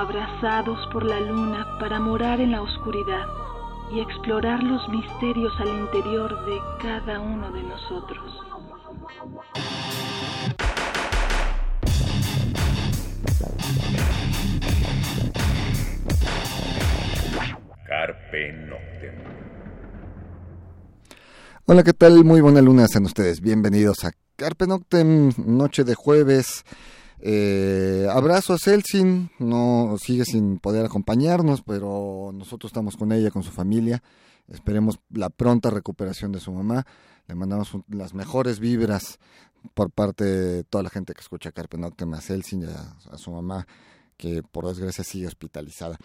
abrazados por la luna para morar en la oscuridad y explorar los misterios al interior de cada uno de nosotros. Carpe Noctem. Hola, ¿qué tal? Muy buena luna, sean ustedes bienvenidos a Carpe Noctem, noche de jueves. Eh, abrazo a Celsin, no sigue sin poder acompañarnos, pero nosotros estamos con ella, con su familia. Esperemos la pronta recuperación de su mamá. Le mandamos las mejores vibras por parte de toda la gente que escucha Carpe Noctem, a Celsin y a, a su mamá, que por desgracia sigue hospitalizada.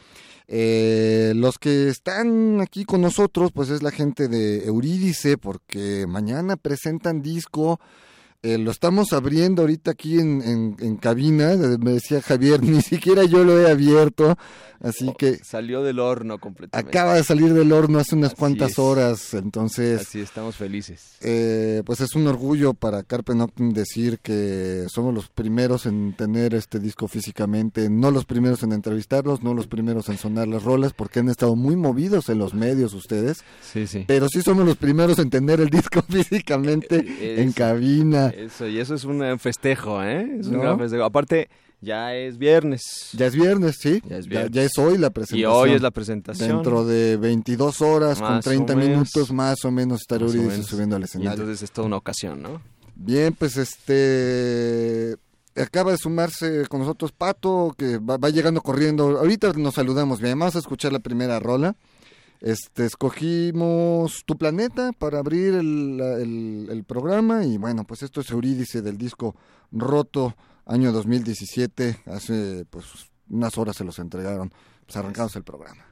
Eh, los que están aquí con nosotros, pues es la gente de Eurídice, porque mañana presentan disco. Eh, lo estamos abriendo ahorita aquí en, en, en cabina, eh, me decía Javier, ni siquiera yo lo he abierto, así que Salió del horno completamente. acaba de salir del horno hace unas Así cuantas es. horas, entonces Así estamos felices. eh, pues es un orgullo para Carpe Noctem decir que somos los primeros en tener este disco físicamente, no los primeros en entrevistarlos, no los primeros en sonar las rolas, porque han estado muy movidos en los medios ustedes, Sí, sí. pero sí somos los primeros en tener el disco físicamente en Eso. Eso, y eso es un festejo, ¿eh? Es un gran festejo. Aparte, ya es viernes. Ya es viernes, sí. Ya es Ya, viernes. ya es hoy la y presentación. hoy es la presentación. Dentro de 22 horas, con Más o 30 menos. minutos más o menos, estar Más o Eurídice subiendo al Y escenario. entonces es toda una ocasión, ¿no? Bien, pues este acaba de sumarse con nosotros Pato, que va, va llegando corriendo. Ahorita nos saludamos, bien, vamos a escuchar la primera rola. Este, escogimos Tu Planeta para abrir el, el- el programa y bueno, pues esto es Eurídice del disco Roto, año 2017, hace pues unas horas se los entregaron, pues arrancamos el programa.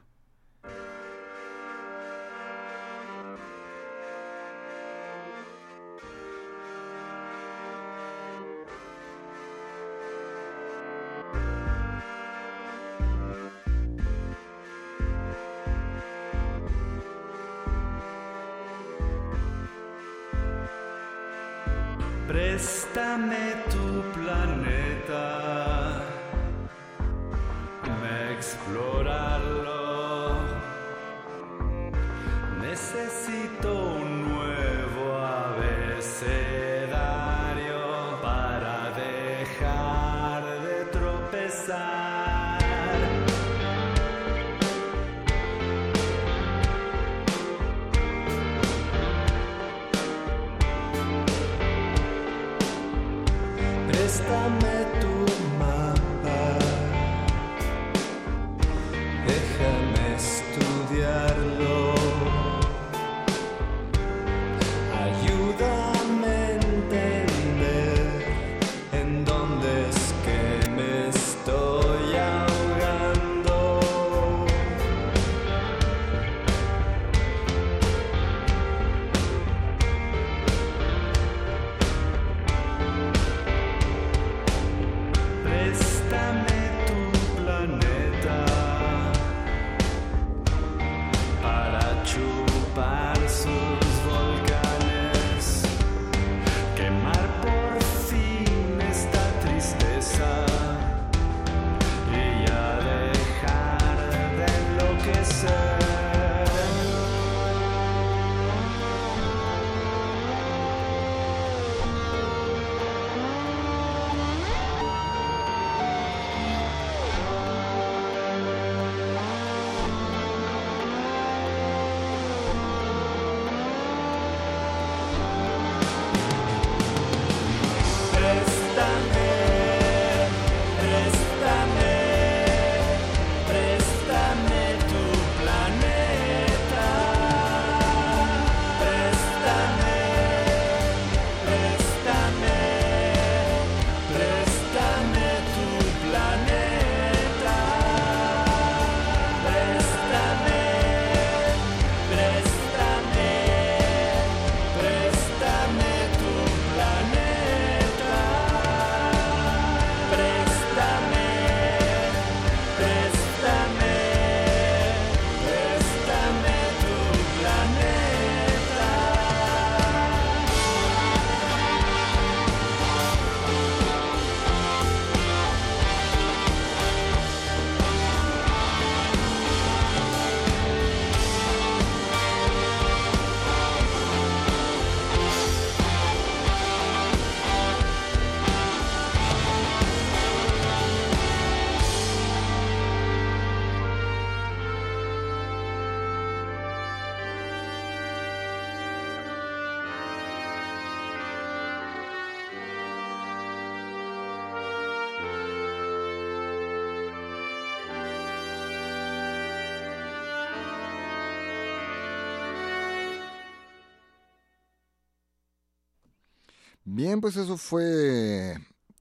Bien, pues eso fue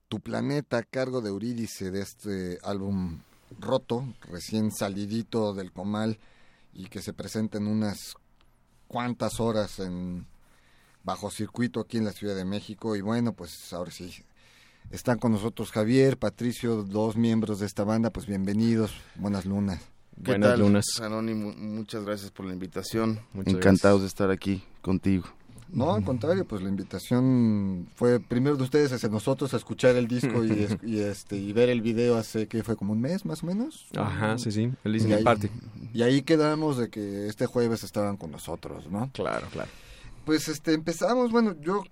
Tu Planeta a cargo de Eurídice de este álbum roto, recién salidito del comal y que se presenta en unas cuantas horas en bajo circuito aquí en la Ciudad de México y bueno, pues ahora sí están con nosotros Javier, Patricio, dos miembros de esta banda, pues bienvenidos, buenas lunas. ¿Qué Buenas tal, lunas. Anónimo? Muchas gracias por la invitación. Muchas Encantados de estar aquí contigo. No, al contrario, pues la invitación fue primero de ustedes hacia nosotros a escuchar el disco y, es- y, este y ver el video hace que fue como un mes más o menos. Ajá, sí, sí. El listening party. Y ahí quedamos de que este jueves estaban con nosotros, ¿no? Claro, claro. Pues este empezamos, bueno, yo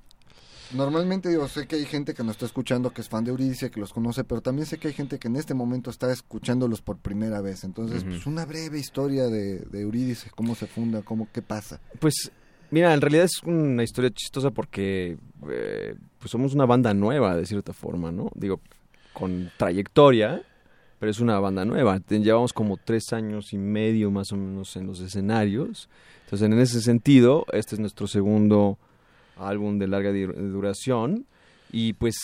normalmente digo, sé que hay gente que nos está escuchando que es fan de Eurídice, que los conoce, pero también sé que hay gente que en este momento está escuchándolos por primera vez. Entonces, Ujú. pues una breve historia de, de Eurídice, cómo se funda, cómo qué pasa. Pues, mira, en realidad es una historia chistosa porque eh, pues somos una banda nueva, de cierta forma, ¿no? Digo, con trayectoria, pero es una banda nueva. Llevamos como tres años y medio más o menos en los escenarios. Entonces, en ese sentido, este es nuestro segundo álbum de larga duración. Y pues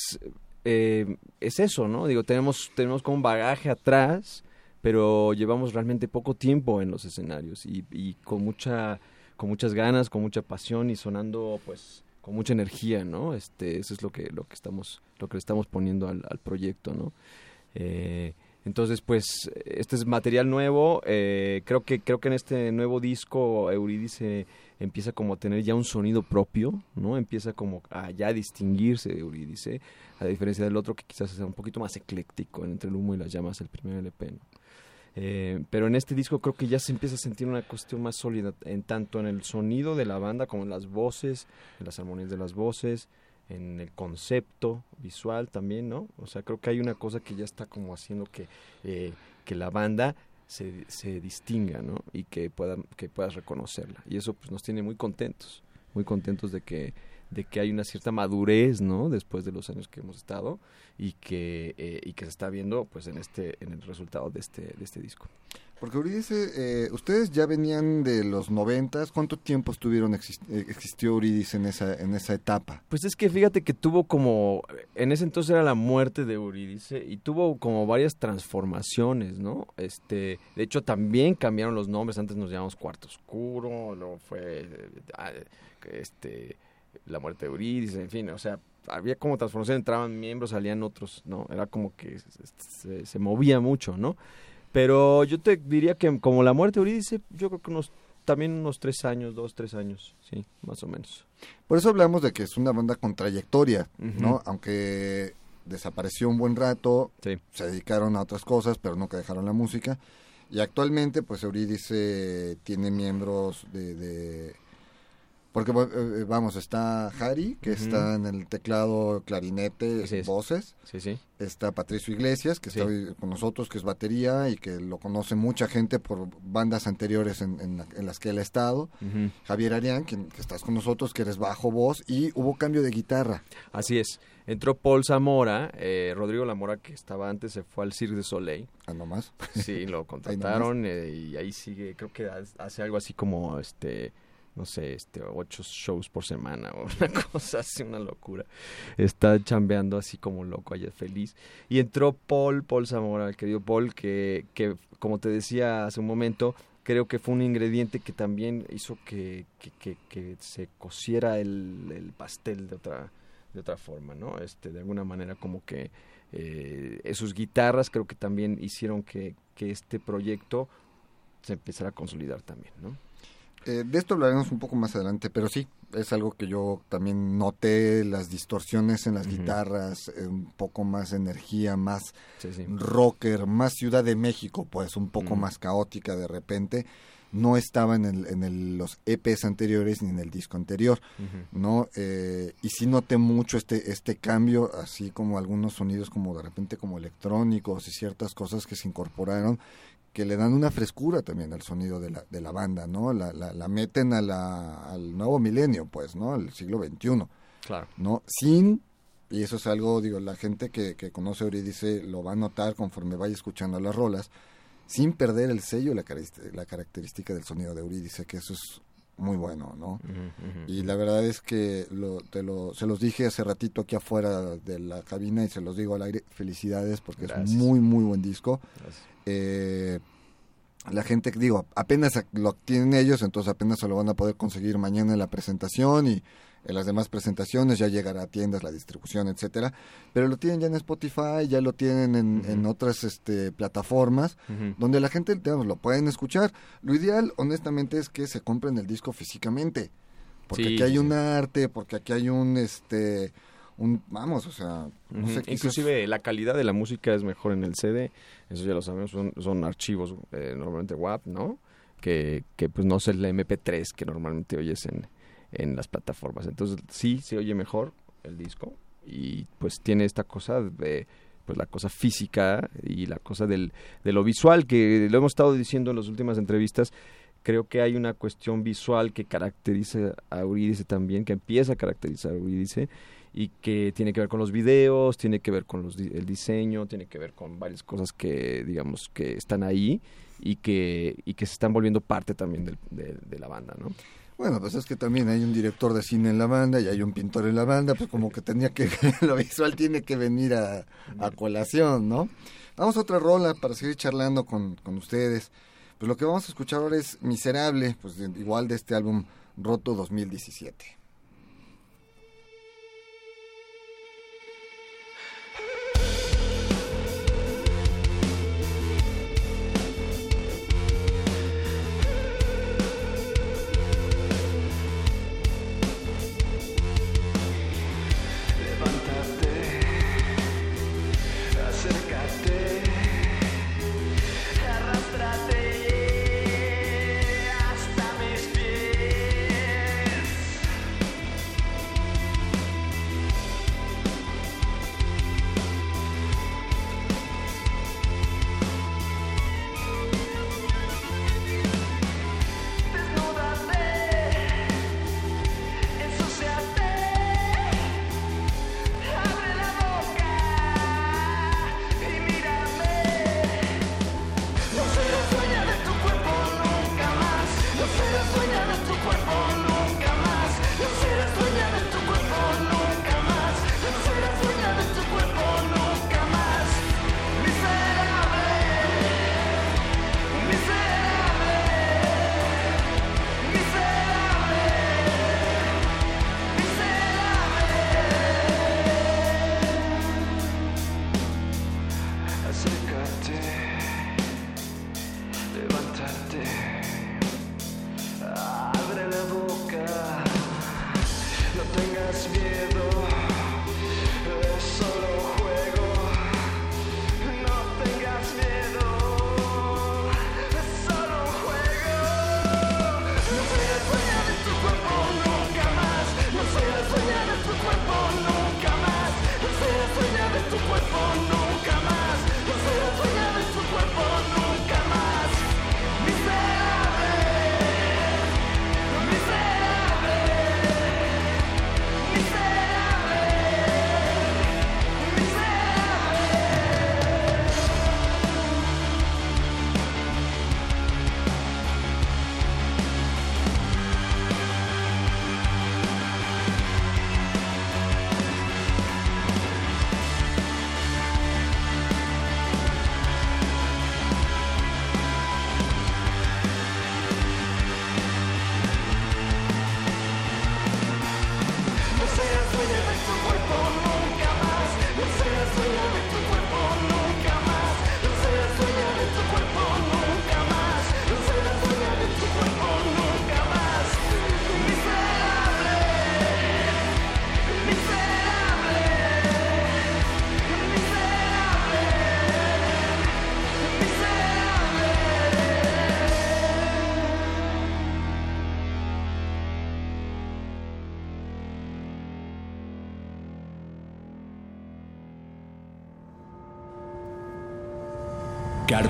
eh, es eso, ¿no? Digo, tenemos, tenemos como un bagaje atrás, pero llevamos realmente poco tiempo en los escenarios y, y con mucha con muchas ganas, con mucha pasión y sonando pues con mucha energía, ¿no? Este, eso es lo que lo que estamos lo que le estamos poniendo al, proyecto, ¿no? Eh, entonces, pues, este es material nuevo. eh, creo que creo que en este nuevo disco Eurídice empieza como a tener ya un sonido propio, ¿no? Empieza como a ya distinguirse Eurídice, a diferencia del otro que quizás es un poquito más ecléctico entre el humo y las llamas, el primer LP, ¿no? Eh, pero en este disco creo que ya se empieza a sentir una cuestión más sólida, en tanto en el sonido de la banda como en las voces, en las armonías de las voces, en el concepto visual también, ¿no? O sea, creo que hay una cosa que ya está como haciendo que, eh, que la banda se, se distinga, ¿no? Y que, pueda, que puedas reconocerla. Y eso pues nos tiene muy contentos, muy contentos de que, de que hay una cierta madurez, ¿no? Después de los años que hemos estado y que, eh, y que se está viendo pues en este en el resultado de este, de este disco. Porque Eurídice, eh, ustedes ya venían de los noventas, ¿cuánto tiempo estuvieron exist- eh, existió Eurídice en esa en esa etapa? Pues es que fíjate que tuvo como, en ese entonces era la muerte de Eurídice y tuvo como varias transformaciones, ¿no? Este, de hecho también cambiaron los nombres, antes nos llamamos Cuarto Oscuro, luego fue, eh, ah, este, la muerte de Eurídice, en fin, o sea, había como transformación, entraban miembros, salían otros, ¿no? Era como que se, se- se movía mucho, ¿no? Pero yo te diría que como la muerte de Eurídice, yo creo que unos, también unos tres años, dos, tres años, sí, más o menos. Por eso hablamos de que es una banda con trayectoria, ¿no? Aunque desapareció un buen rato, Sí. se dedicaron a otras cosas, pero nunca dejaron la música. Y actualmente, pues Eurídice tiene miembros de... de- porque, eh, vamos, está Harry, que está en el teclado, clarinete, voces. Sí, sí. Está Patricio Iglesias, que está hoy con nosotros, que es batería y que lo conoce mucha gente por bandas anteriores en, en la- en las que él ha estado. Javier Arián, que estás con nosotros, que eres bajo voz, y hubo cambio de guitarra. Así es. Entró Paul Zamora, eh, Rodrigo Lamora, que estaba antes, se fue al Cirque de Soleil. Ah, nomás. Sí, lo contrataron eh, y ahí sigue, creo que ha- hace algo así como, este, no sé, este, ocho shows por semana o una cosa así, una locura. Está chambeando así como loco allá, feliz. Y entró Paul, Paul Zamora, el querido Paul, que, que como te decía hace un momento, creo que fue un ingrediente que también hizo que, que, que- que se cociera el, el pastel de otra de otra forma, ¿no? Este, de alguna manera como que eh, sus guitarras creo que también hicieron que, que este proyecto se empezara a consolidar también, ¿no? Eh, de esto hablaremos un poco más adelante, pero sí, es algo que yo también noté, las distorsiones en las guitarras, eh, un poco más energía, más Sí, sí. rocker, más Ciudad de México, pues un poco más caótica de repente. No estaba en, el, en el- los EPs anteriores ni en el disco anterior. ¿no? Eh, y sí noté mucho este, este cambio, así como algunos sonidos como de repente como electrónicos y ciertas cosas que se incorporaron que le dan una frescura también al sonido de la, de la banda, ¿no? La, la, la meten a la, al nuevo milenio, pues, ¿no? Al siglo XXI, Claro. ¿no? Sin, y eso es algo, digo, la gente que, que conoce Eurídice lo va a notar conforme vaya escuchando las rolas, sin perder el sello y la, la característica del sonido de Eurídice, que eso es muy bueno, ¿no? Y la verdad es que lo, te lo, se los dije hace ratito aquí afuera de la cabina y se los digo al aire, felicidades porque Gracias. es muy, muy buen disco. Gracias. Eh, la gente, digo, apenas lo tienen ellos, entonces apenas se lo van a poder conseguir mañana en la presentación y en las demás presentaciones ya llegará a tiendas, la distribución, etcétera. Pero lo tienen ya en Spotify, ya lo tienen en, en otras este, plataformas donde la gente digamos, lo pueden escuchar. Lo ideal, honestamente, es que se compren el disco físicamente. Porque Sí, aquí hay sí, un arte, porque aquí hay un, este, un, vamos, o sea, no sé, Inclusive la calidad de la música es mejor en el CD, eso ya lo sabemos, son, son archivos eh, normalmente WAP, ¿no? Que, que pues no es el MP3 que normalmente oyes en, en las plataformas. Entonces sí, se oye mejor el disco y pues tiene esta cosa de pues la cosa física y la cosa del, de lo visual que lo hemos estado diciendo en las últimas entrevistas creo que hay una cuestión visual que caracteriza a Eurídice también, que empieza a caracterizar a Eurídice y que tiene que ver con los videos, tiene que ver con los, el diseño, tiene que ver con varias cosas que digamos que están ahí y que, y que se están volviendo parte también del- de, la banda, ¿no? Bueno, pues es que también hay un director de cine en la banda y hay un pintor en la banda, pues como que tenía que, lo visual tiene que venir a, a colación, ¿no? Vamos a otra rola para seguir charlando con, con ustedes. Pues lo que vamos a escuchar ahora es Miserable, pues igual de este álbum Roto 2017.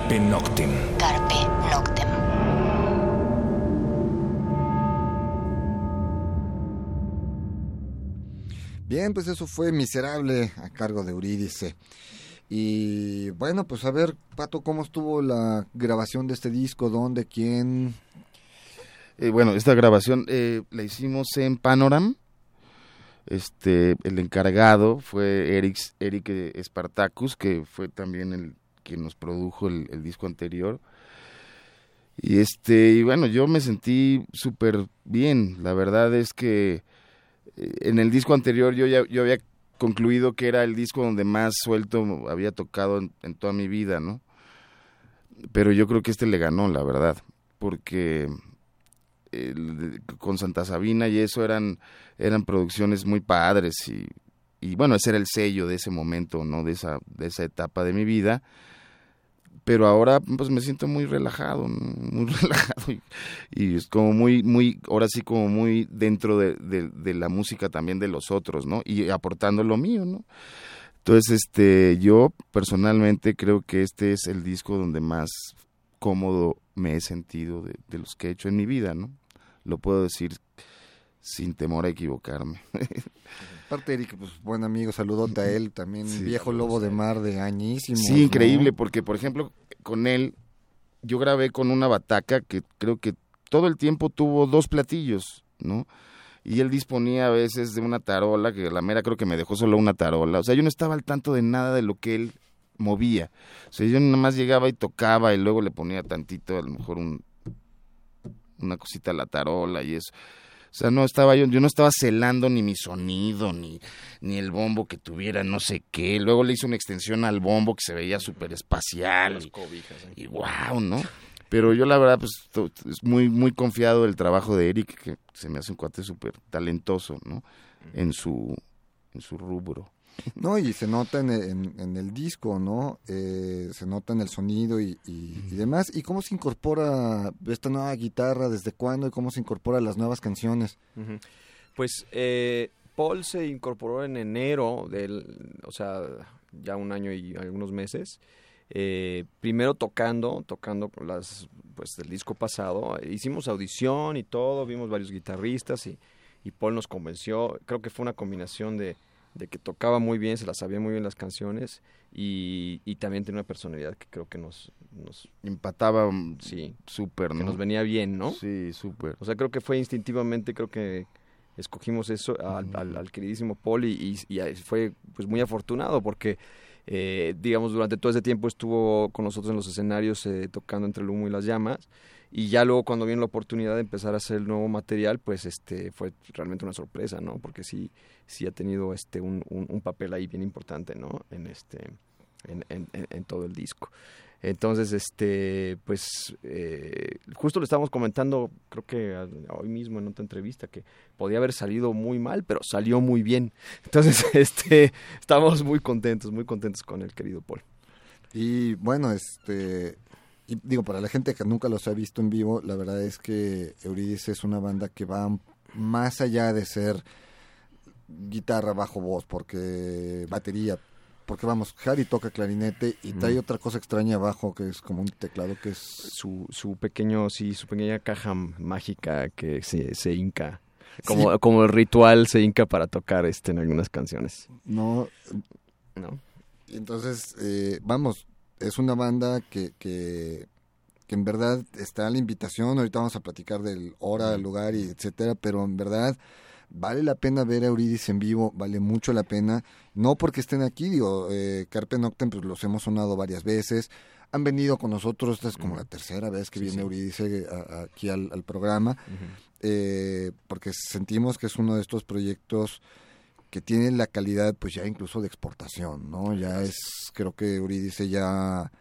Carpe Noctem. Carpe Noctem. Bien, pues eso fue Miserable a cargo de Eurídice. Y bueno, pues a ver, Pato, ¿cómo estuvo la grabación de este disco? ¿Dónde? ¿Quién? Eh, bueno, esta grabación eh, la hicimos en Panoram. Este, el encargado fue Eric, Eric eh, Spartacus, que fue también el quien nos produjo el, disco anterior. Y este, y bueno, yo me sentí súper bien. La verdad es que eh, en el disco anterior yo ya yo había concluido que era el disco donde más suelto había tocado en, toda mi vida, ¿no? Pero yo creo que este le ganó, la verdad, porque con Santa Sabina y eso eran eran producciones muy padres y, y bueno, ese era el sello de ese momento, ¿no? De esa de esa etapa de mi vida. Pero ahora pues me siento muy relajado, muy relajado y, es como muy muy ahora sí como muy dentro de, de, de la música también de los otros, ¿no? Y aportando lo mío, ¿no? Entonces, este, yo personalmente creo que este es el disco donde más cómodo me he sentido de, de los que he hecho en mi vida, ¿no? Lo puedo decir sin temor a equivocarme. Aparte, Eric, pues buen amigo, saludote a él, también Sí, viejo lobo de mar de añísimos. Sí, ¿no? increíble, porque por ejemplo, con él, yo grabé con una bataca que creo que todo el tiempo tuvo dos platillos, ¿no? Y él disponía a veces de una tarola, que la mera creo que me dejó solo una tarola. O sea, yo no estaba al tanto de nada de lo que él movía. O sea, yo nada más llegaba y tocaba y luego le ponía tantito, a lo mejor un, una cosita a la tarola y eso. O sea, no estaba yo, yo no estaba celando ni mi sonido, ni, ni el bombo que tuviera no sé qué. Luego le hice una extensión al bombo que se veía súper espacial. Y, y wow, ¿no? Pero yo la verdad, pues, es muy, muy confiado del trabajo de Eric, que se me hace un cuate súper talentoso, ¿no? En su, en su rubro. No, y se nota en, en- en el disco, ¿no? Eh, se nota en el sonido y, y- y demás. ¿Y cómo se incorpora esta nueva guitarra? ¿Desde cuándo? ¿Y cómo se incorpora las nuevas canciones? Pues eh, Paul se incorporó en enero del, o sea, ya un año y algunos meses. Eh, primero tocando, tocando las, pues del disco pasado. Hicimos audición y todo, vimos varios guitarristas y, y Paul nos convenció. Creo que fue una combinación de, de que tocaba muy bien, se las sabía muy bien las canciones y, y también tenía una personalidad que creo que nos, nos Empataba mm, sí, súper, que ¿no? nos venía bien, ¿no? Sí, súper. O sea, creo que fue instintivamente, creo que escogimos eso al, al- al queridísimo Paul y, y- y fue pues muy afortunado porque, eh, digamos, durante todo ese tiempo estuvo con nosotros en los escenarios eh, tocando entre el humo y las llamas y ya luego cuando vino la oportunidad de empezar a hacer el nuevo material, pues este fue realmente una sorpresa, ¿no? Porque sí, sí ha tenido este un, un- papel ahí bien importante, ¿no? En este, en, en- todo el disco. Entonces, este, pues, eh, justo lo estábamos comentando, creo que hoy mismo en otra entrevista, que podía haber salido muy mal, pero salió muy bien. Entonces, este, estamos muy contentos, muy contentos con el querido Paul. Y bueno, este... Y digo, para la gente que nunca los ha visto en vivo, la verdad es que Eurídice es una banda que va más allá de ser guitarra, bajo, voz, porque batería, porque vamos, Harry toca clarinete y trae otra cosa extraña abajo que es como un teclado que es Su, su pequeño, sí, su pequeña caja mágica que se, se hinca. Como, como el ritual se hinca para tocar este en algunas canciones, no ¿no? Entonces, eh, vamos, es una banda que, que, que en verdad está a la invitación, ahorita vamos a platicar del hora, el lugar y etcétera, pero en verdad vale la pena ver a Eurídice en vivo, vale mucho la pena, no porque estén aquí, digo, eh, Carpe Noctem pues los hemos sonado varias veces, han venido con nosotros, esta es como la tercera vez que Sí, viene sí. A- a- aquí al, al programa, eh, porque sentimos que es uno de estos proyectos que tiene la calidad pues ya incluso de exportación, ¿no? Ya es, creo que Eurídice ya,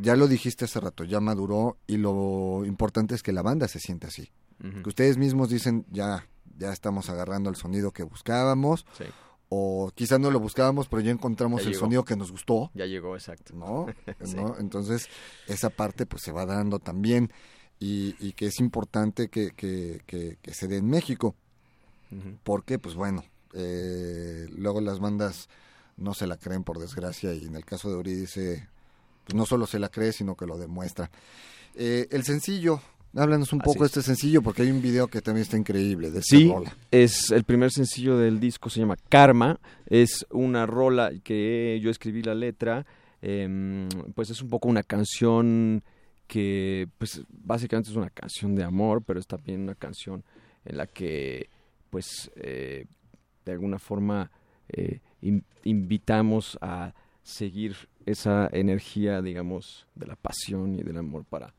ya lo dijiste hace rato, ya maduró y lo importante es que la banda se siente así. Que ustedes mismos dicen, ya, ya estamos agarrando el sonido que buscábamos, Sí, o quizás no lo buscábamos, pero ya encontramos Ya el llegó. sonido que nos gustó, ya llegó, exacto. ¿no? Sí. ¿no? Entonces, esa parte pues se va dando también y, y que es importante que, que, que, que se dé en México porque pues bueno, eh, luego las bandas no se la creen por desgracia y en el caso de Eurídice pues no solo se la cree sino que lo demuestra. Eh, el sencillo, háblanos un Así poco de es. este sencillo porque hay un video que también está increíble de esta Sí, rola. es el primer sencillo del disco, se llama Karma. Es una rola que yo escribí la letra. em, pues es un poco una canción que pues básicamente es una canción de amor, pero es también una canción en la que pues eh, de alguna forma eh, in- invitamos a seguir esa energía, digamos, de la pasión y del amor para,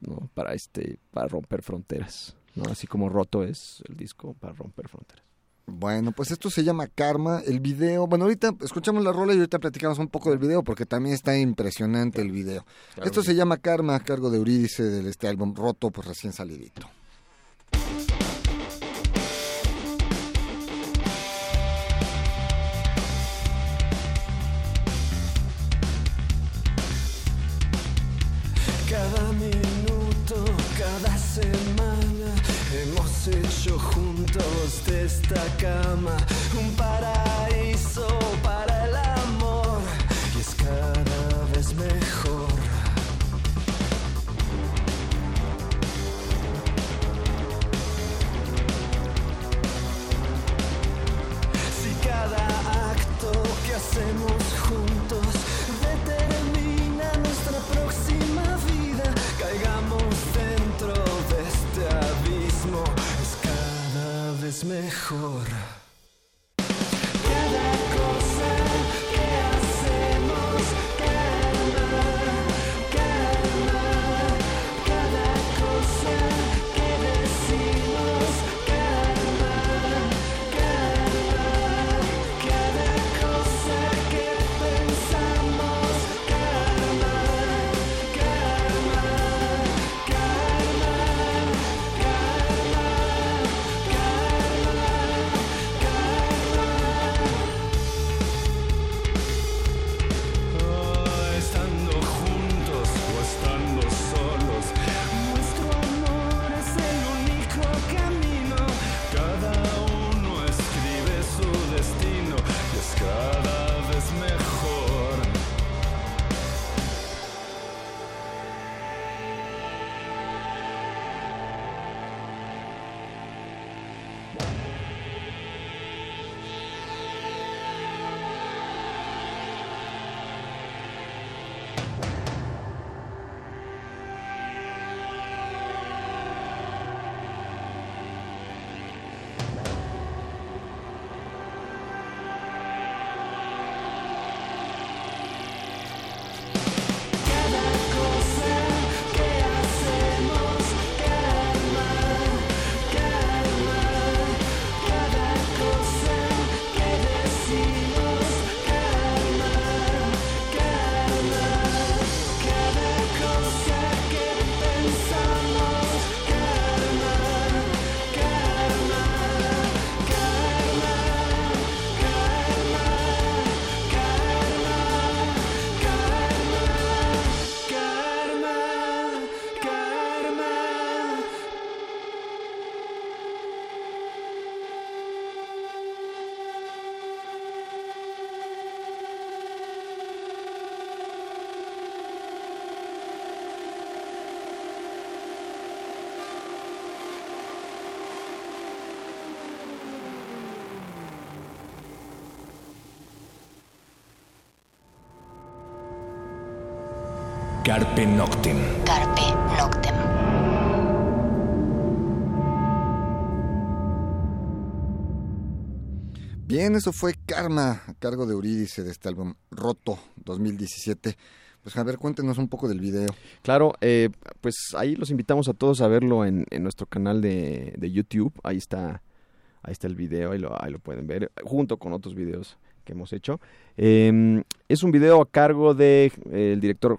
¿no? para este, para romper fronteras, ¿no? Así como roto es el disco para romper fronteras. Bueno, pues esto se llama Karma. El video, bueno, ahorita escuchamos la rola y ahorita platicamos un poco del video porque también está impresionante el video. Claro esto se llama Karma a cargo de Eurídice del este álbum Roto, pues recién salidito. Esta cama un paraíso mejor. Carpe Noctem. Carpe Noctem. Bien, eso fue Karma a cargo de Eurídice de este álbum Roto 2017. Pues a ver, cuéntenos un poco del video. Claro, eh, pues ahí los invitamos a todos a verlo en, en nuestro canal de, de YouTube. Ahí está, ahí está el video, ahí lo, ahí lo pueden ver, junto con otros videos que hemos hecho. Eh, es un video a cargo del de, el director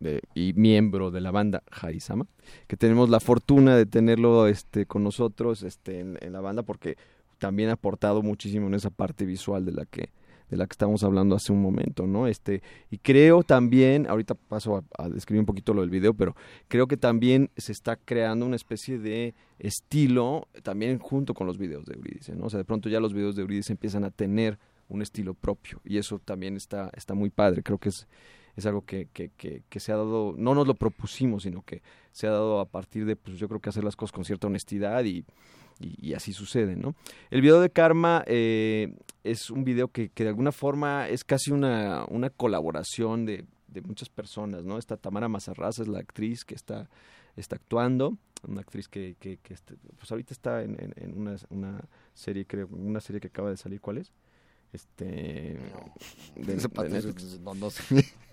de- y miembro de la banda Harisama, que tenemos la fortuna de tenerlo este, con nosotros este, en, la banda porque también ha aportado muchísimo en esa parte visual de la que de la que estamos hablando hace un momento, ¿no? Este, y creo también, ahorita paso a, describir un poquito lo del video, pero creo que también se está creando una especie de estilo también junto con los videos de Eurídice, ¿no? O sea, de pronto ya los videos de Eurídice empiezan a tener un estilo propio y eso también está, está muy padre, creo que es, es algo que, que, que, que se ha dado, no nos lo propusimos, sino que se ha dado a partir de, pues yo creo que hacer las cosas con cierta honestidad y, así sucede, ¿no? El video de Karma eh, es un video que, de alguna forma es casi una, una colaboración de de muchas personas, ¿no? Esta Tamara Mazarraza es la actriz que está, está actuando, una actriz que, que, que este, pues ahorita está en una, una serie, creo, una serie que acaba de salir, ¿cuál es? Este... de- de Netflix. no, no sé.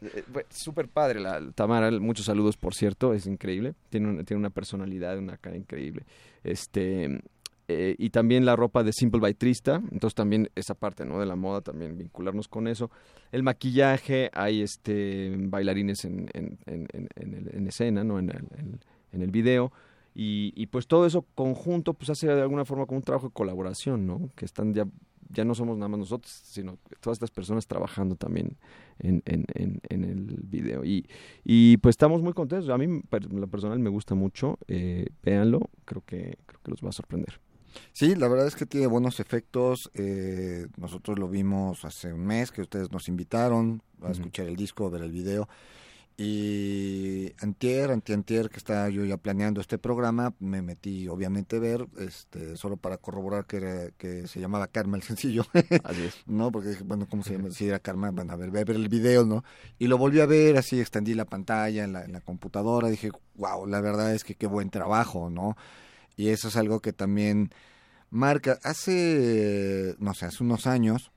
Eh, Súper padre la Tamara, muchos saludos por cierto, es increíble, tiene, una- tiene una personalidad, una cara increíble. Este eh, y también la ropa de Simple by Trista, entonces también esa parte ¿no? de la moda, también vincularnos con eso. El maquillaje, hay este bailarines en, en, en, escena, ¿no? en, el, en- en el video. Y, y pues todo eso conjunto pues hace de alguna forma como un trabajo de colaboración, ¿no? Que están ya, ya no somos nada más nosotros, sino todas estas personas trabajando también en, en, en, en el video. Y, y pues estamos muy contentos. A mí, lo personal, me gusta mucho. Eh, véanlo, creo que, creo que los va a sorprender. Sí, la verdad es que tiene buenos efectos. eh, nosotros lo vimos hace un mes que ustedes nos invitaron a escuchar el disco, a ver el video. Y antier, antiantier, que estaba yo ya planeando este programa, me metí obviamente a ver, este, solo para corroborar que, era- que se llamaba Karma el sencillo, Así es. ¿no? Porque dije, bueno, ¿cómo se llama? Si era Karma, bueno, a ver, voy a ver el video, ¿no? Y lo volví a ver, así extendí la pantalla en la, en la computadora, dije, wow, la verdad es que qué buen trabajo, ¿no? Y eso es algo que también marca. Hace, no sé, hace unos años,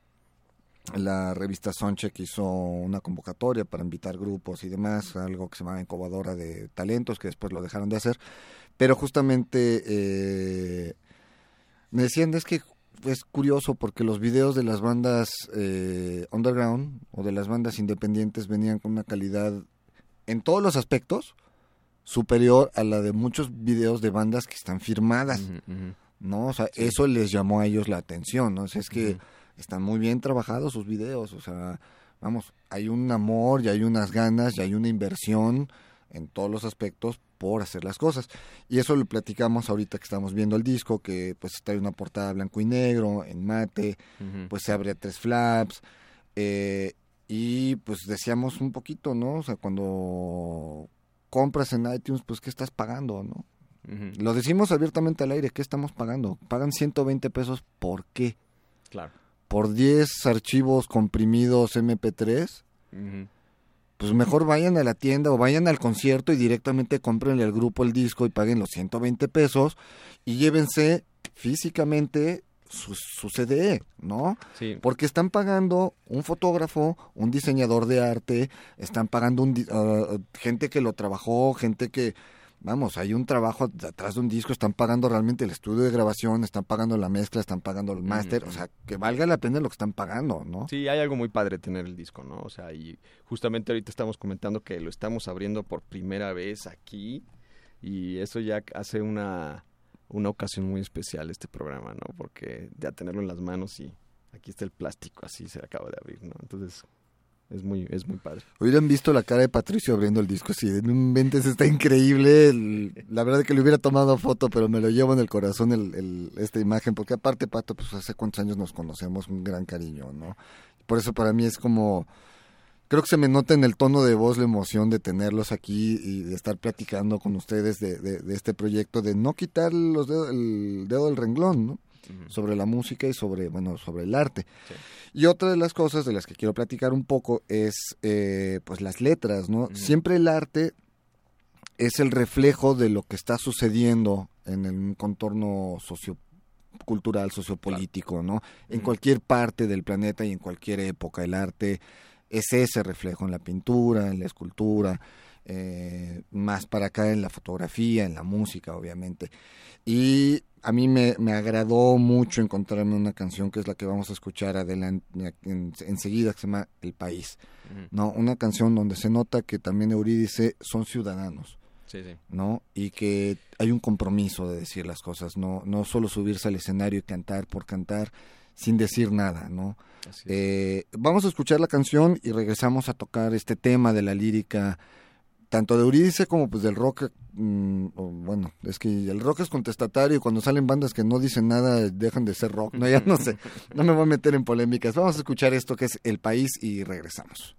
la revista Soncheck hizo una convocatoria para invitar grupos y demás, algo que se llamaba Incubadora de Talentos, que después lo dejaron de hacer. Pero justamente eh, me decían, es que es curioso porque los videos de las bandas eh, underground o de las bandas independientes venían con una calidad en todos los aspectos superior a la de muchos videos de bandas que están firmadas. ¿no? O sea, Sí. eso les llamó a ellos la atención, ¿no? O sea, es que. Están muy bien trabajados sus videos, o sea, vamos, hay un amor y hay unas ganas y hay una inversión en todos los aspectos por hacer las cosas. Y eso lo platicamos ahorita que estamos viendo el disco, que pues trae una portada blanco y negro, en mate, pues se abre a tres flaps, eh, y pues decíamos un poquito, ¿no? O sea, cuando compras en iTunes, pues ¿qué estás pagando, no? Lo decimos abiertamente al aire, ¿qué estamos pagando? Pagan 120 pesos, ¿por qué? Claro. Por 10 archivos comprimidos MP3, Ujú. pues mejor vayan a la tienda o vayan al concierto y directamente comprenle al grupo el disco y paguen los 120 pesos y llévense físicamente su, su CD, ¿no? Sí. Porque están pagando un fotógrafo, un diseñador de arte, están pagando un, ah, gente que lo trabajó, gente que, vamos, hay un trabajo atrás de un disco, están pagando realmente el estudio de grabación, están pagando la mezcla, están pagando el máster, o sea, que valga la pena lo que están pagando, ¿no? Sí, hay algo muy padre tener el disco, ¿no? O sea, y justamente ahorita estamos comentando que lo estamos abriendo por primera vez aquí y eso ya hace una, una ocasión muy especial este programa, ¿no? Porque ya tenerlo en las manos y aquí está el plástico, así se acaba de abrir, ¿no? Entonces es muy, es muy padre. Hubieran visto la cara de Patricio abriendo el disco así, de no inventes, está increíble. la verdad que le hubiera tomado foto, pero me lo llevo en el corazón esta imagen, porque aparte, Pato, pues hace cuántos años nos conocemos, un gran cariño, ¿no? Por eso para mí es como, creo que se me nota en el tono de voz la emoción de tenerlos aquí y de estar platicando con ustedes de, de- de este proyecto, de no quitar los dedos- el dedo del renglón, ¿no? Sobre la música y sobre, bueno, sobre el arte. Sí. Y otra de las cosas de las que quiero platicar un poco es, eh, pues, las letras, ¿no? Siempre el arte es el reflejo de lo que está sucediendo en un contorno sociocultural, sociopolítico, ¿no? En cualquier parte del planeta y en cualquier época el arte es ese reflejo en la pintura, en la escultura, eh, más para acá en la fotografía, en la música, obviamente. Y a mí me, me agradó mucho encontrarme una canción que es la que vamos a escuchar adelante, en- enseguida, que se llama El País. ¿no? Una canción donde se nota que también Eurídice son ciudadanos, Sí, sí. ¿no? Y que hay un compromiso de decir las cosas, no, no solo subirse al escenario y cantar por cantar sin decir nada, ¿no? Eh, vamos a escuchar la canción y regresamos a tocar este tema de la lírica, tanto de Eurídice como pues del rock. mm, bueno, es que el rock es contestatario y cuando salen bandas que no dicen nada dejan de ser rock. No, ya no sé, no me voy a meter en polémicas. Vamos a escuchar esto que es El País y regresamos.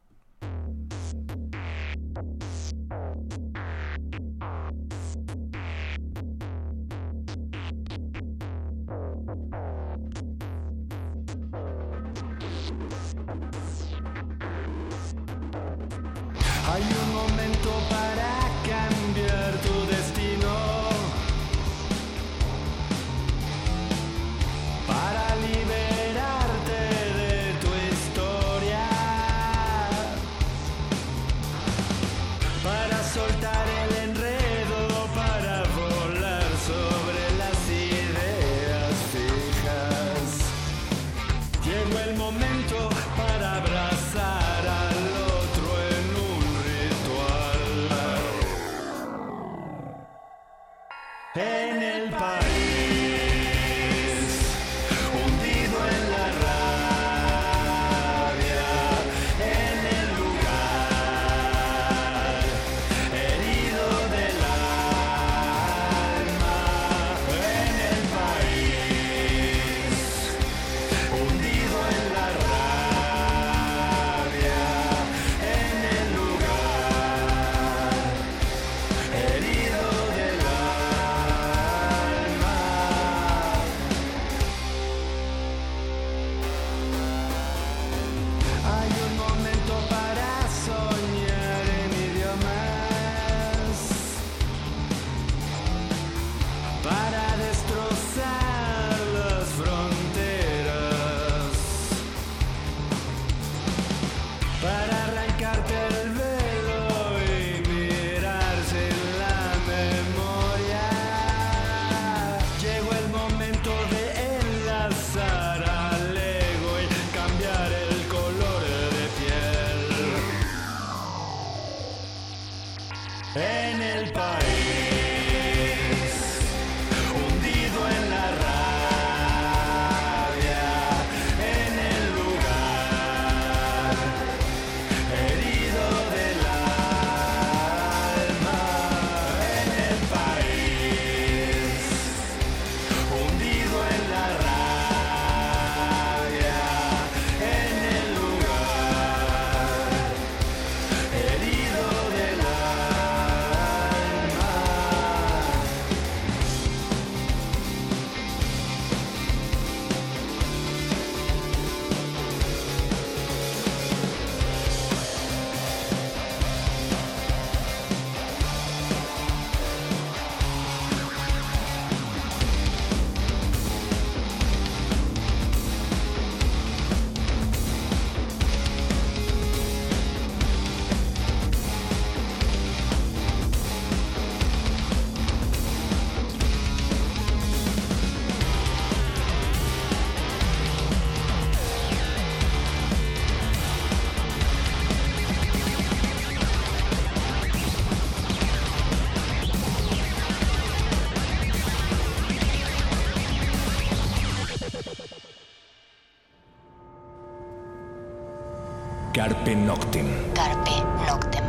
Carpe Noctem. Carpe Noctem.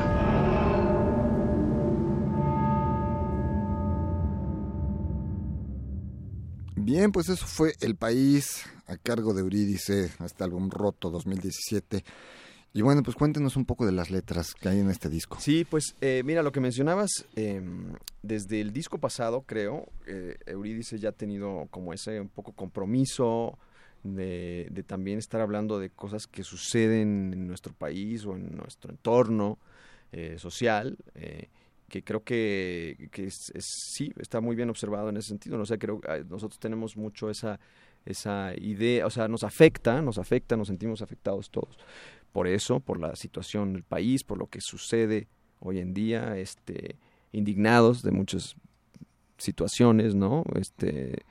Bien, pues eso fue El País a cargo de Eurídice, este álbum roto 2017. Y bueno, pues cuéntenos un poco de las letras que hay en este disco. Sí, pues eh, mira, lo que mencionabas, eh, desde el disco pasado, creo, eh, Eurídice ya ha tenido como ese un poco compromiso de, también estar hablando de cosas que suceden en nuestro país o en nuestro entorno eh, social, eh, que creo que, que sí, está muy bien observado en ese sentido. No sé, creo que nosotros tenemos mucho esa, esa idea, o sea, nos afecta, nos afecta, nos sentimos afectados todos por eso, por la situación del país, por lo que sucede hoy en día, este, indignados de muchas situaciones, ¿no? Este,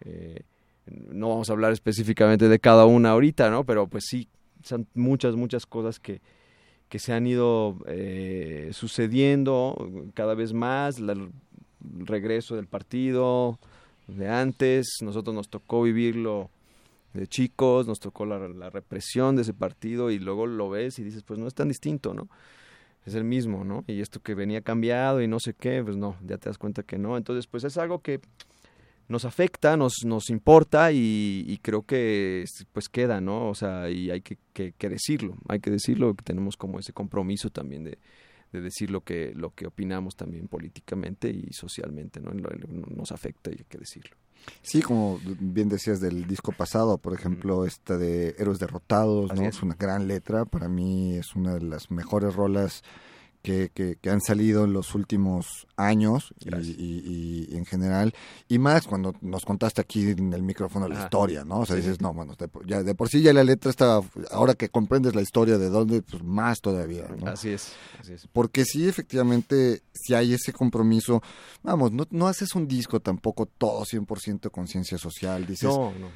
eh, no vamos a hablar específicamente de cada una ahorita, ¿no? Pero pues sí, son muchas, muchas cosas que, que se han ido eh, sucediendo cada vez más, el regreso del partido de antes, nosotros nos tocó vivirlo de chicos, nos tocó la, la represión de ese partido y luego lo ves y dices, pues no es tan distinto, ¿no? Es el mismo, ¿no? Y esto que venía cambiado y no sé qué, pues no, ya te das cuenta que no. Entonces, pues es algo que nos afecta, nos, nos importa y, y creo que pues queda, ¿no? O sea, y hay que, que- que decirlo, hay que decirlo, que tenemos como ese compromiso también de, de decir lo que, lo que opinamos también políticamente y socialmente, ¿no? Nos afecta y hay que decirlo. Sí, como bien decías del disco pasado, por ejemplo, esta de Héroes Derrotados, ¿no? es. Es una gran letra, para mí es una de las mejores rolas que, que, que han salido en los últimos años y, Gracias. y- y en general. Y más cuando nos contaste aquí en el micrófono la Ajá. historia, ¿no? O sea, Sí, dices, sí. no, bueno, de, por- ya, de por sí ya la letra está, ahora que comprendes la historia de dónde, pues más todavía, ¿no? Así es, así es. Porque sí, efectivamente, si hay ese compromiso, vamos, no, no haces un disco tampoco todo 100% conciencia social, dices, No, no.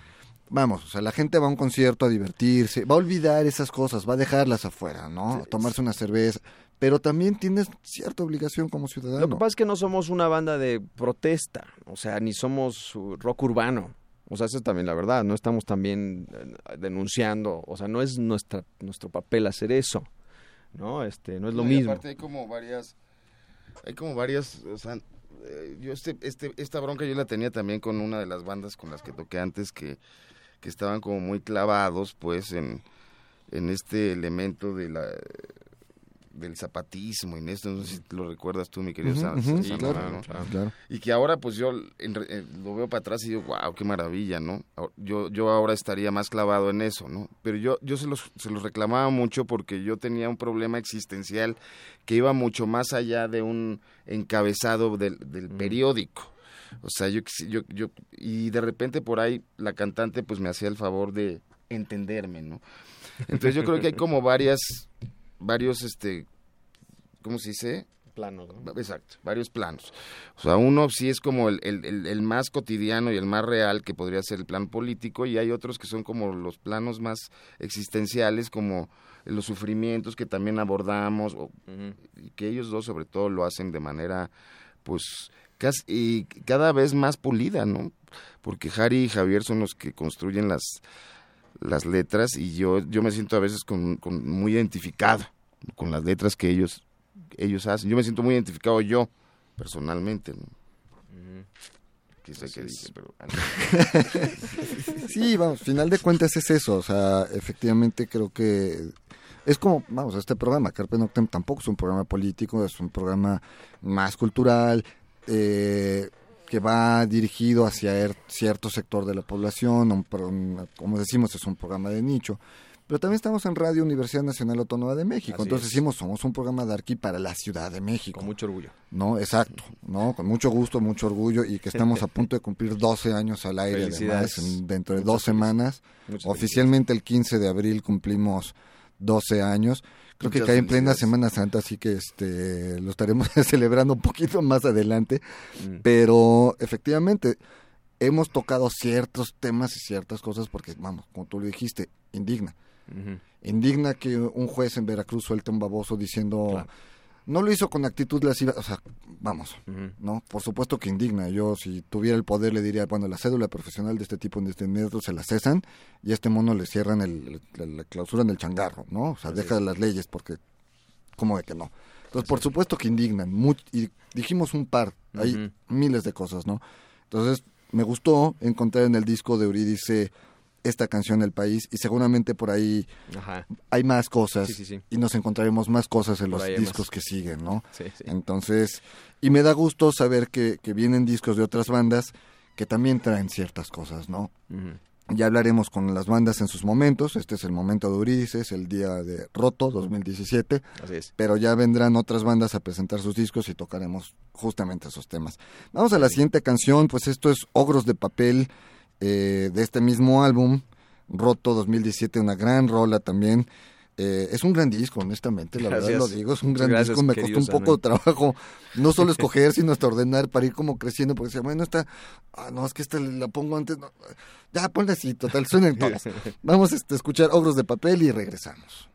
vamos, o sea, la gente va a un concierto a divertirse, va a olvidar esas cosas, va a dejarlas afuera, ¿no? A tomarse una cerveza, pero también tienes cierta obligación como ciudadano. Lo que pasa es que no somos una banda de protesta, o sea, ni somos uh, rock urbano. O sea, esa es también la verdad, no estamos también eh, denunciando, o sea, no es nuestra nuestro papel hacer eso. ¿No? Este, no es lo No, y mismo. aparte hay como varias, hay como varias, o sea, eh, yo este, este, esta bronca yo la tenía también con una de las bandas con las que toqué antes que, que estaban como muy clavados, pues, en, en este elemento de la del zapatismo y en esto, no sé si lo recuerdas tú, mi querido claro. Y que ahora pues yo en eh, lo veo para atrás y digo, wow, qué maravilla, ¿no? Yo, yo ahora estaría más clavado en eso, ¿no? Pero yo, yo se, los, se los reclamaba mucho porque yo tenía un problema existencial que iba mucho más allá de un encabezado del, del periódico. O sea, yo, yo, yo, y de repente por ahí la cantante pues me hacía el favor de entenderme, ¿no? Entonces yo creo que hay como varias, varios, este, ¿cómo se dice? Planos, ¿no? Exacto, varios planos. O sea, uno sí es como el, el- el- más cotidiano y el más real, que podría ser el plan político, y hay otros que son como los planos más existenciales, como los sufrimientos que también abordamos, o- y que ellos dos sobre todo lo hacen de manera, pues, casi, y cada vez más pulida, ¿no? Porque Harry y Javier son los que construyen las, las letras, y yo, yo me siento a veces con, con muy identificado con las letras que ellos ellos hacen. Yo me siento muy identificado yo, personalmente. ¿no? Qué sé qué dije, pero... Sí, vamos, final de cuentas es eso, o sea, efectivamente creo que es como, vamos, este programa, Carpe Noctem tampoco es un programa político, es un programa más cultural, eh, que va dirigido hacia er- cierto sector de la población, un pro- un- como decimos, es un programa de nicho. Pero también estamos en Radio Universidad Nacional Autónoma de México. Así Entonces es. decimos, somos un programa de aquí para la Ciudad de México. Con mucho orgullo. No, exacto, ¿no? Con mucho gusto, mucho orgullo y que estamos a punto de cumplir 12 años al aire además, en- dentro de Muchas dos semanas. Oficialmente el 15 de abril cumplimos 12 años. Creo que Muchas cae en plena. Semana Santa, así que este lo estaremos celebrando un poquito más adelante. Mm. Pero efectivamente, hemos tocado ciertos temas y ciertas cosas porque, vamos, como tú lo dijiste, indigna. Indigna que un juez en Veracruz suelte un baboso diciendo... Claro. No lo hizo con actitud lasciva, o sea, vamos. ¿no? Por supuesto que indigna. Yo, si tuviera el poder, le diría, bueno, la cédula profesional de este tipo en este metro se la cesan y a este mono le cierran el, la, la clausura en el changarro, ¿no? O sea, Así deja es. las leyes porque, ¿cómo de que no? Entonces, por supuesto que indignan. y dijimos un par, hay miles de cosas, ¿no? Entonces, me gustó encontrar en el disco de Eurídice esta canción El País y seguramente por ahí Ajá. hay más cosas Sí, sí, sí. y nos encontraremos más cosas en Por los discos más. que siguen, ¿no? Sí, sí. Entonces, y me da gusto saber que, que vienen discos de otras bandas que también traen ciertas cosas, ¿no? Ya hablaremos con las bandas en sus momentos, este es el momento de Eurídice, es el día de Roto 2017, Así es. pero ya vendrán otras bandas a presentar sus discos y tocaremos justamente esos temas. Vamos a la siguiente canción, pues esto es Ogros de Papel eh, de este mismo álbum, Roto 2017, una gran rola también. Eh, es un gran disco, honestamente, la verdad lo digo, es un gran gracias, disco, me costó un poco de trabajo, no solo escoger, sino hasta ordenar para ir como creciendo, porque decía, bueno, esta, ah, no, es que esta la pongo antes, no, ya ponla así, total, suenen todas. Vamos este, a escuchar Ogros de Papel y regresamos.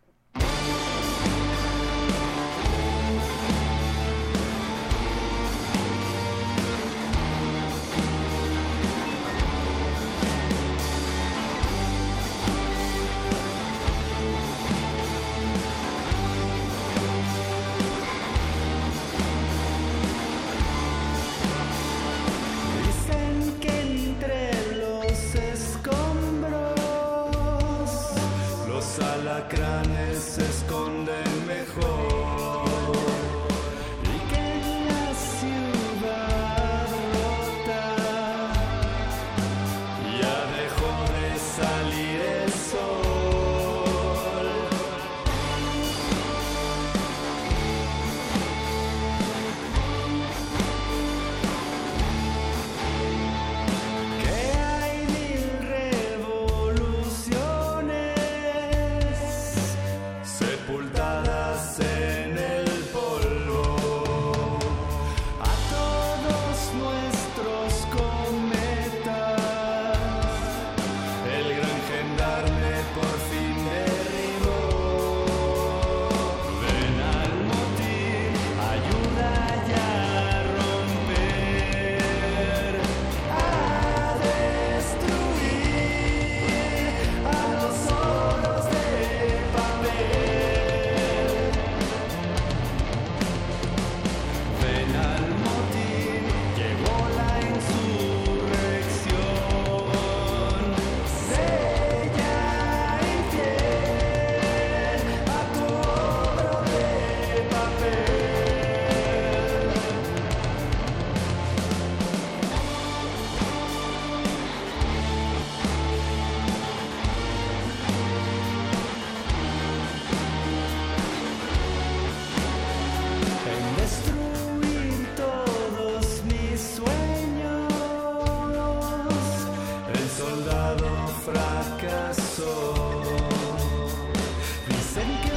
Alacranes se pasó. Dicen que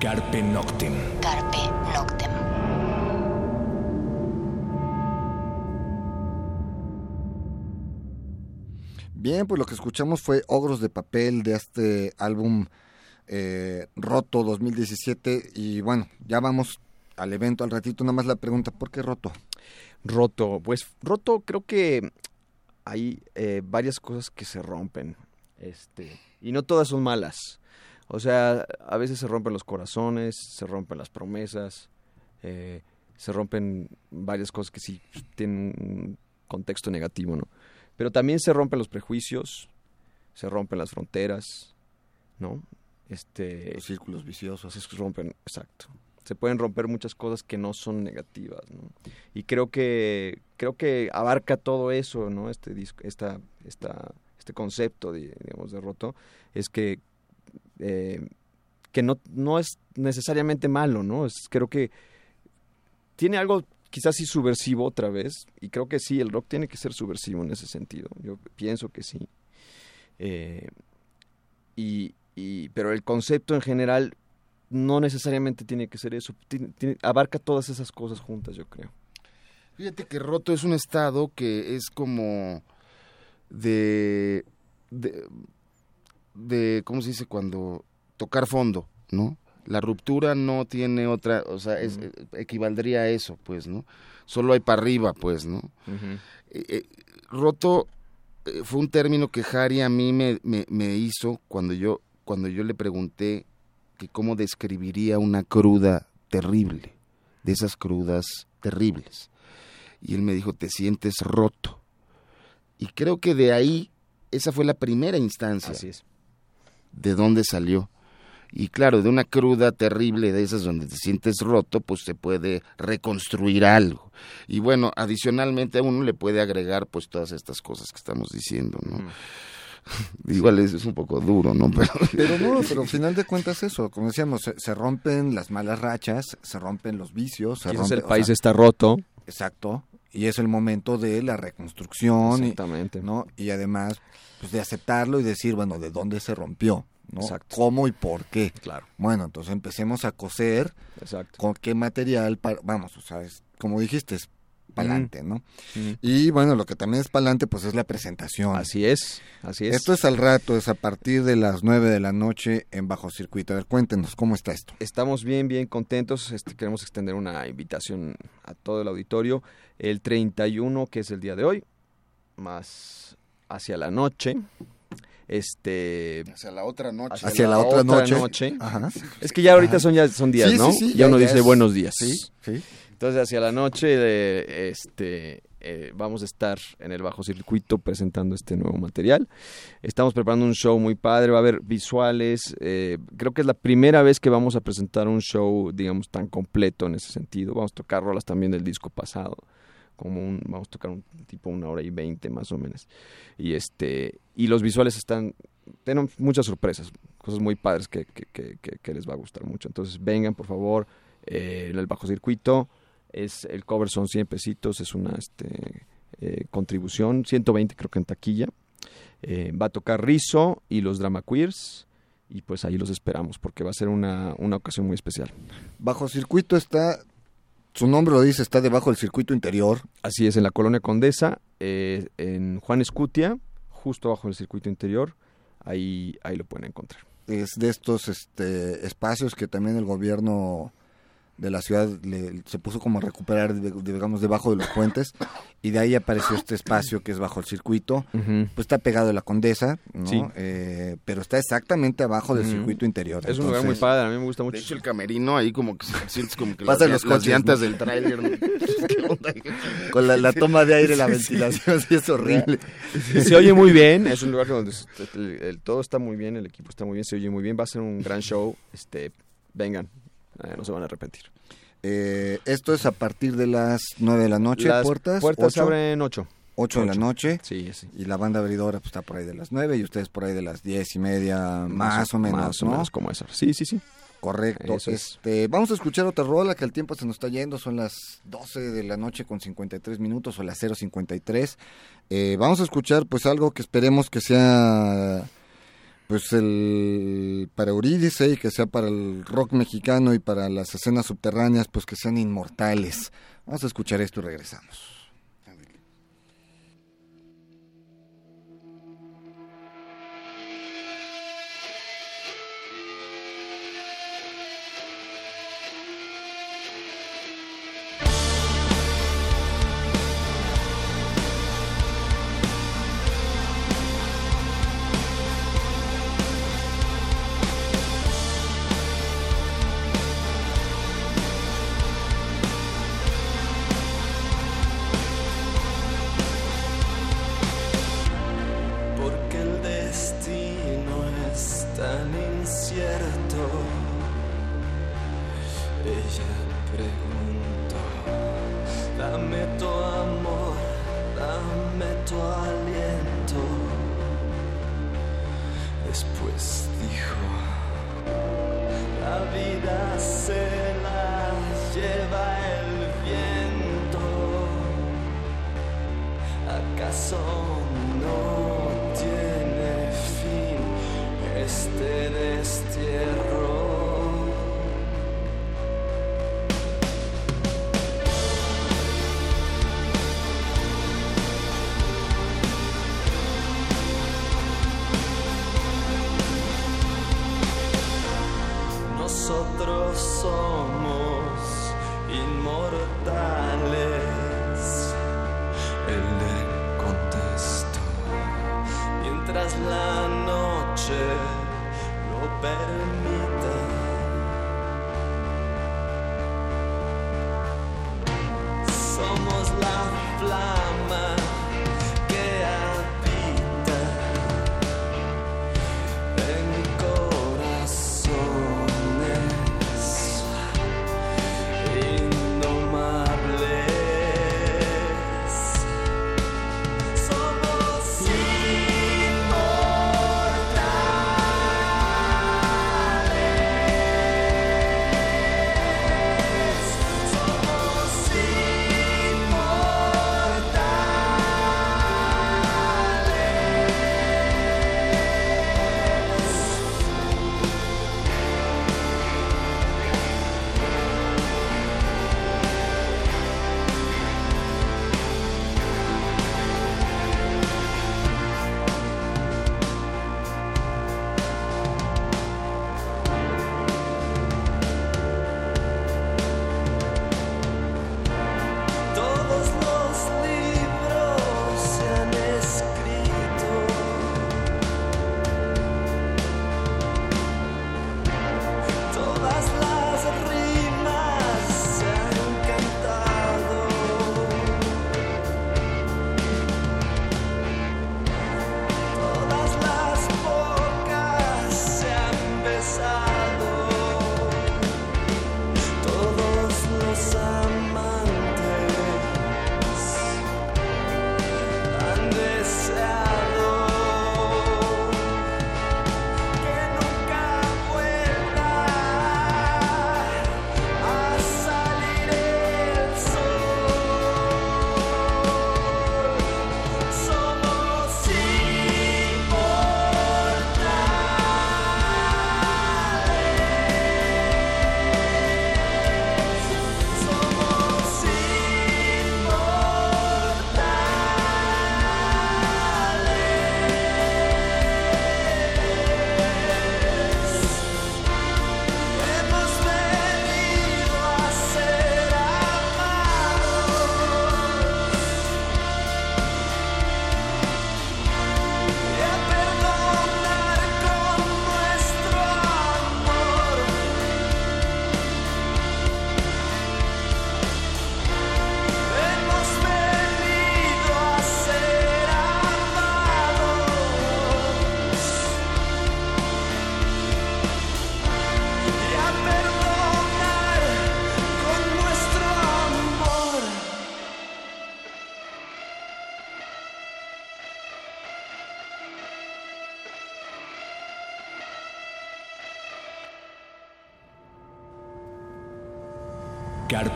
Carpe Noctem. Carpe Noctem. Bien, pues lo que escuchamos fue Ogros de Papel de este álbum eh, Roto 2017 y bueno, ya vamos al evento al ratito, nada más la pregunta, ¿por qué Roto? Roto, pues roto creo que hay eh, varias cosas que se rompen, este, y no todas son malas. O sea, a veces se rompen los corazones, se rompen las promesas, eh, se rompen varias cosas que sí tienen un contexto negativo, ¿no? Pero también se rompen los prejuicios, se rompen las fronteras, ¿no? Este, Los círculos viciosos. se rompen, exacto. Se pueden romper muchas cosas que no son negativas, ¿no? Y creo que creo que abarca todo eso, ¿no? Este disco, esta, esta, este concepto, de, digamos, de roto, es que eh, que no, no es necesariamente malo, ¿no? Es, creo que tiene algo quizás sí subversivo otra vez, y creo que sí, el rock tiene que ser subversivo en ese sentido. Yo pienso que sí. Eh, y, y, pero el concepto en general no necesariamente tiene que ser eso. Abarca todas esas cosas juntas, yo creo. Fíjate que roto es un estado que es como de, de ¿cómo se dice? Cuando tocar fondo, ¿no? La ruptura no tiene otra, o sea, es, eh, equivaldría a eso, pues, ¿no? Solo hay para arriba, pues, ¿no? Eh, eh, roto eh, fue un término que Harry a mí me, me, me hizo cuando yo, cuando yo le pregunté que cómo describiría una cruda terrible, de esas crudas terribles. Y él me dijo, te sientes roto. Y creo que de ahí, esa fue la primera instancia Así es. De dónde salió. Y claro, de una cruda terrible de esas donde te sientes roto, pues se puede reconstruir algo. Y bueno, adicionalmente a uno le puede agregar pues todas estas cosas que estamos diciendo, ¿no? Igual es, es un poco duro, ¿no? Pero, Pero no, pero al final de cuentas eso, como decíamos, se, se rompen las malas rachas, se rompen los vicios, se rompe, el o país sea, está roto. exacto, y es el momento de la reconstrucción, y, Exactamente. ¿no? Y además, pues de aceptarlo y decir, bueno, de dónde se rompió, ¿no? Exacto. ¿Cómo y por qué? Claro, Bueno, entonces empecemos a coser exacto. con qué material, para, vamos, o sea, es, como dijiste, es pa'lante, ¿no? Y bueno, lo que también es pa'lante, pues es la presentación. Así es, así es. Esto es al rato, es a partir de las 9 de la noche en Bajo Circuito. A ver, cuéntenos, ¿cómo está esto? Estamos bien, bien contentos. Este, queremos extender una invitación a todo el auditorio. El 31, que es el día de hoy, más hacia la noche. Este, hacia la otra noche. Hacia la otra noche. Ajá. Es que ya ahorita son ya son días, Sí, ¿no? sí, sí, ya, ya- uno ya dice es- buenos días. Sí, sí. Entonces hacia la noche, eh, este, eh, vamos a estar en el bajo circuito presentando este nuevo material. Estamos preparando un show muy padre, va a haber visuales. eh, creo que es la primera vez que vamos a presentar un show, digamos, tan completo en ese sentido. Vamos a tocar rolas también del disco pasado, como un, vamos a tocar un tipo una hora y veinte más o menos. Y este, y los visuales están, tienen muchas sorpresas, cosas muy padres que, que, les va a gustar mucho. Entonces vengan, por favor, eh, el bajo circuito. Es, el cover son 100 pesitos, es una este, eh, contribución, 120 creo que en taquilla. Eh, va a tocar Rizo y los Drama Queers y pues ahí los esperamos porque va a ser una, una ocasión muy especial. Bajo Circuito está, su nombre lo dice, está debajo del circuito interior. Así es, en la colonia Condesa, eh, en Juan Escutia, justo bajo el circuito interior, ahí, ahí lo pueden encontrar. Es de estos este, espacios que también el gobierno de la ciudad le- se puso como a recuperar, de- digamos, debajo de los puentes. Y de ahí apareció este espacio que es bajo el circuito. Pues está pegado de la Condesa, ¿no? Sí. Eh, pero está exactamente abajo del Ujú. circuito interior. Es un lugar muy Entonces, padre, a mí me gusta mucho. De hecho, el camerino ahí como que sientes como que Pasan las, los las coches, llantas ¿no? del tráiler. ¿no? ¿Qué onda? Con la, la toma de aire, la Sí, sí. ventilación, sí es horrible. Se oye muy bien, es un lugar donde el- el- todo está muy bien, el equipo está muy bien, se oye muy bien, va a ser un gran show, este, vengan, eh, no se van a arrepentir. Eh, esto es a partir de las 9 de la noche, Las puertas, puertas ocho, abren 8. 8 de la noche. Sí, sí. Y la banda abridora pues, está por ahí de las 9 y ustedes por ahí de las 10 y media, más, o menos, Más o ¿no? menos como eso. Sí, sí, sí. Correcto. Eso es. Este, vamos a escuchar otra rola que el tiempo se nos está yendo. Son las 12 de la noche con 53 minutos o las 053. Eh, vamos a escuchar pues algo que esperemos que sea pues el para Eurídice y que sea para el rock mexicano y para las escenas subterráneas, pues que sean inmortales. Vamos a escuchar esto y regresamos.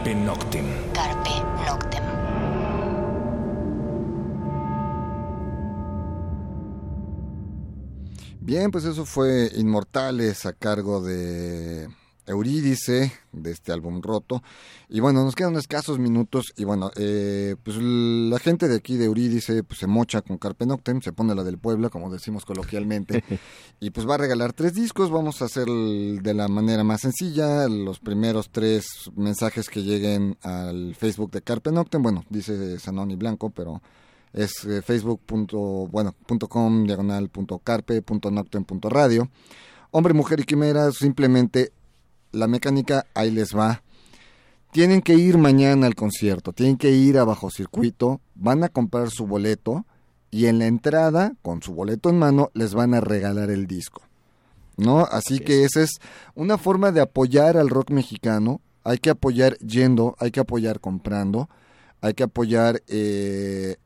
Carpe Noctem. Carpe Noctem. Bien, pues eso fue Inmortales a cargo de Eurídice, de este álbum roto. Y bueno, nos quedan escasos minutos. Y bueno, eh, pues la gente de aquí de Eurídice pues, se mocha con Carpe Noctem, se pone la del Puebla, como decimos coloquialmente. y pues va a regalar tres discos. Vamos a hacer de la manera más sencilla. Los primeros tres mensajes que lleguen al Facebook de Carpe Noctem. Bueno, dice Sanoni Blanco, pero es eh, facebook.com bueno, punto com, diagonal punto carpe punto noctem punto radio. Hombre, mujer y quimera, simplemente la mecánica ahí les va. Tienen que ir mañana al concierto, tienen que ir a bajo circuito, van a comprar su boleto y en la entrada, con su boleto en mano, les van a regalar el disco. ¿No? Así que esa es una forma de apoyar al rock mexicano. Hay que apoyar yendo, hay que apoyar comprando, hay que apoyar eh,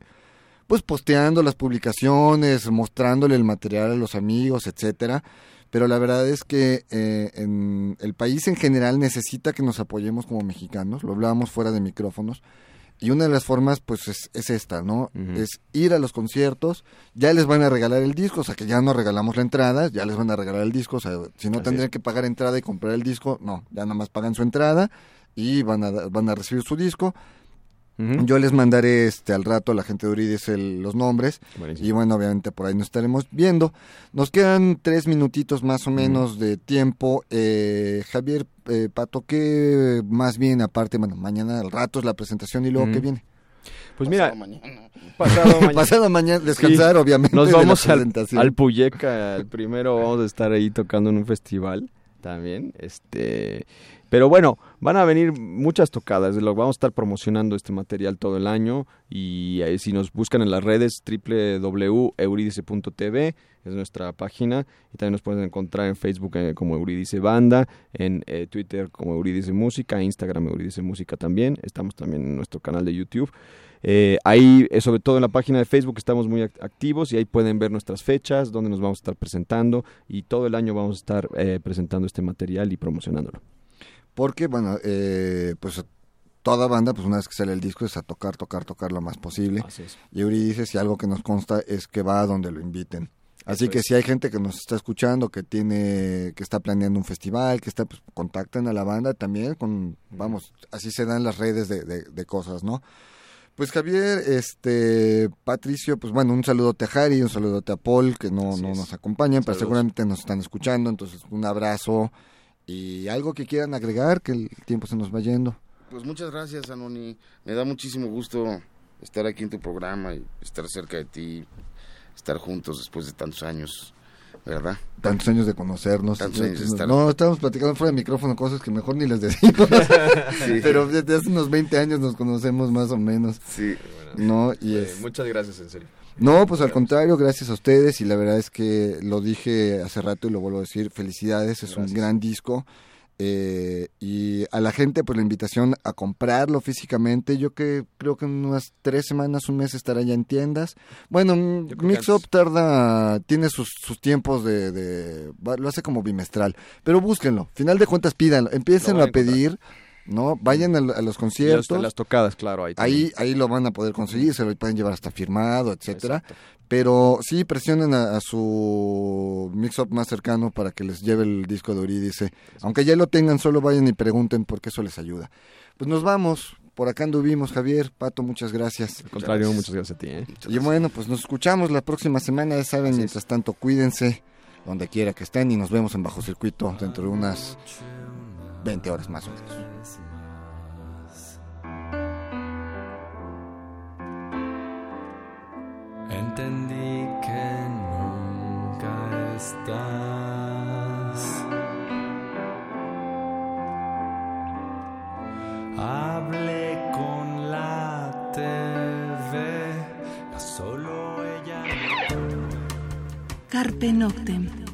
pues posteando las publicaciones, mostrándole el material a los amigos, etcétera. Pero la verdad es que eh, en el país en general necesita que nos apoyemos como mexicanos, lo hablábamos fuera de micrófonos, y una de las formas pues es, es esta, ¿no? Es ir a los conciertos, ya les van a regalar el disco, o sea que ya no regalamos la entrada, ya les van a regalar el disco, o sea, si no Así tendrían es. que pagar entrada y comprar el disco, no, ya nada más pagan su entrada y van a, van a recibir su disco. Yo les mandaré este al rato a la gente de Urides el- los nombres Buenísimo. y bueno, obviamente por ahí nos estaremos viendo. Nos quedan tres minutitos más o menos de tiempo. Eh, Javier eh, Pato, ¿qué más bien aparte? Bueno, mañana al rato es la presentación y luego. ¿qué viene? Pues mira, Pasado mañana. pasado mañana. Pasado mañana descansar, obviamente. Nos de la vamos al, al Puyeca, el primero vamos a estar ahí tocando en un festival también, este, pero bueno, van a venir muchas tocadas, lo vamos a estar promocionando este material todo el año y ahí si nos buscan en las redes www.euridice.tv es nuestra página y también nos pueden encontrar en Facebook eh, como Euridice Banda, en eh, Twitter como Euridice Música, Instagram Euridice Música también, estamos también en nuestro canal de YouTube. Eh, ahí, eh, sobre todo en la página de Facebook, estamos muy act- activos y ahí pueden ver nuestras fechas, donde nos vamos a estar presentando y todo el año vamos a estar eh, presentando este material y promocionándolo. Porque, bueno, eh, pues toda banda, pues una vez que sale el disco es a tocar, tocar, tocar lo más posible. Así es. Y Euridice, si algo que nos consta es que va a donde lo inviten. Así Eso que es. si hay gente que nos está escuchando, que tiene, que está planeando un festival, que está, pues contacten a la banda también con, vamos, así se dan las redes de, de- de cosas, ¿no? Pues Javier, este, Patricio, pues bueno, un saludote a Jari, un saludote a Paul, que no, no nos acompañan, pero seguramente nos están escuchando, entonces un abrazo y algo que quieran agregar, que el tiempo se nos va yendo. Pues muchas gracias, Anoni. Me da muchísimo gusto estar aquí en tu programa y estar cerca de ti, estar juntos después de tantos años, ¿verdad? Tantos años de conocernos. Tantos años de estar- No, estábamos platicando fuera de micrófono cosas que mejor ni les decimos. Sí. Pero desde hace unos 20 años nos conocemos más o menos, Sí, ¿no? Y Eh, es... muchas gracias, en serio. No, pues al contrario, gracias a ustedes y la verdad es que lo dije hace rato y lo vuelvo a decir, felicidades, es un gran disco. eh, y a la gente, pues la invitación a comprarlo físicamente. Yo que creo que en unas tres semanas, un mes estará ya en tiendas. Bueno, Yo creo que Mix Up antes. tarda, tiene sus, sus tiempos de, de- lo hace como bimestral. Pero búsquenlo, final de cuentas pídanlo, empiecen a encontrar. ¿No? Vayan a, a los Y las, conciertos. las tocadas, claro. Ahí, Ahí, ahí lo van a poder conseguir, se lo pueden llevar hasta firmado, etcétera. Exacto. Pero sí presionen a, a su mix-up más cercano para que les lleve el disco de Eurídice. Aunque ya lo tengan, solo vayan y pregunten porque eso les ayuda. Pues nos vamos. Por acá anduvimos, Javier. Pato, muchas gracias. Al contrario, gracias. muchas gracias a ti. ¿eh? Y bueno, pues nos escuchamos la próxima semana. Ya saben, mientras tanto, cuídense donde quiera que estén y nos vemos en Bajo Circuito dentro de unas 20 horas más o menos. Entendí que nunca estás. Hablé con la TV, solo ella. Carpe Noctem.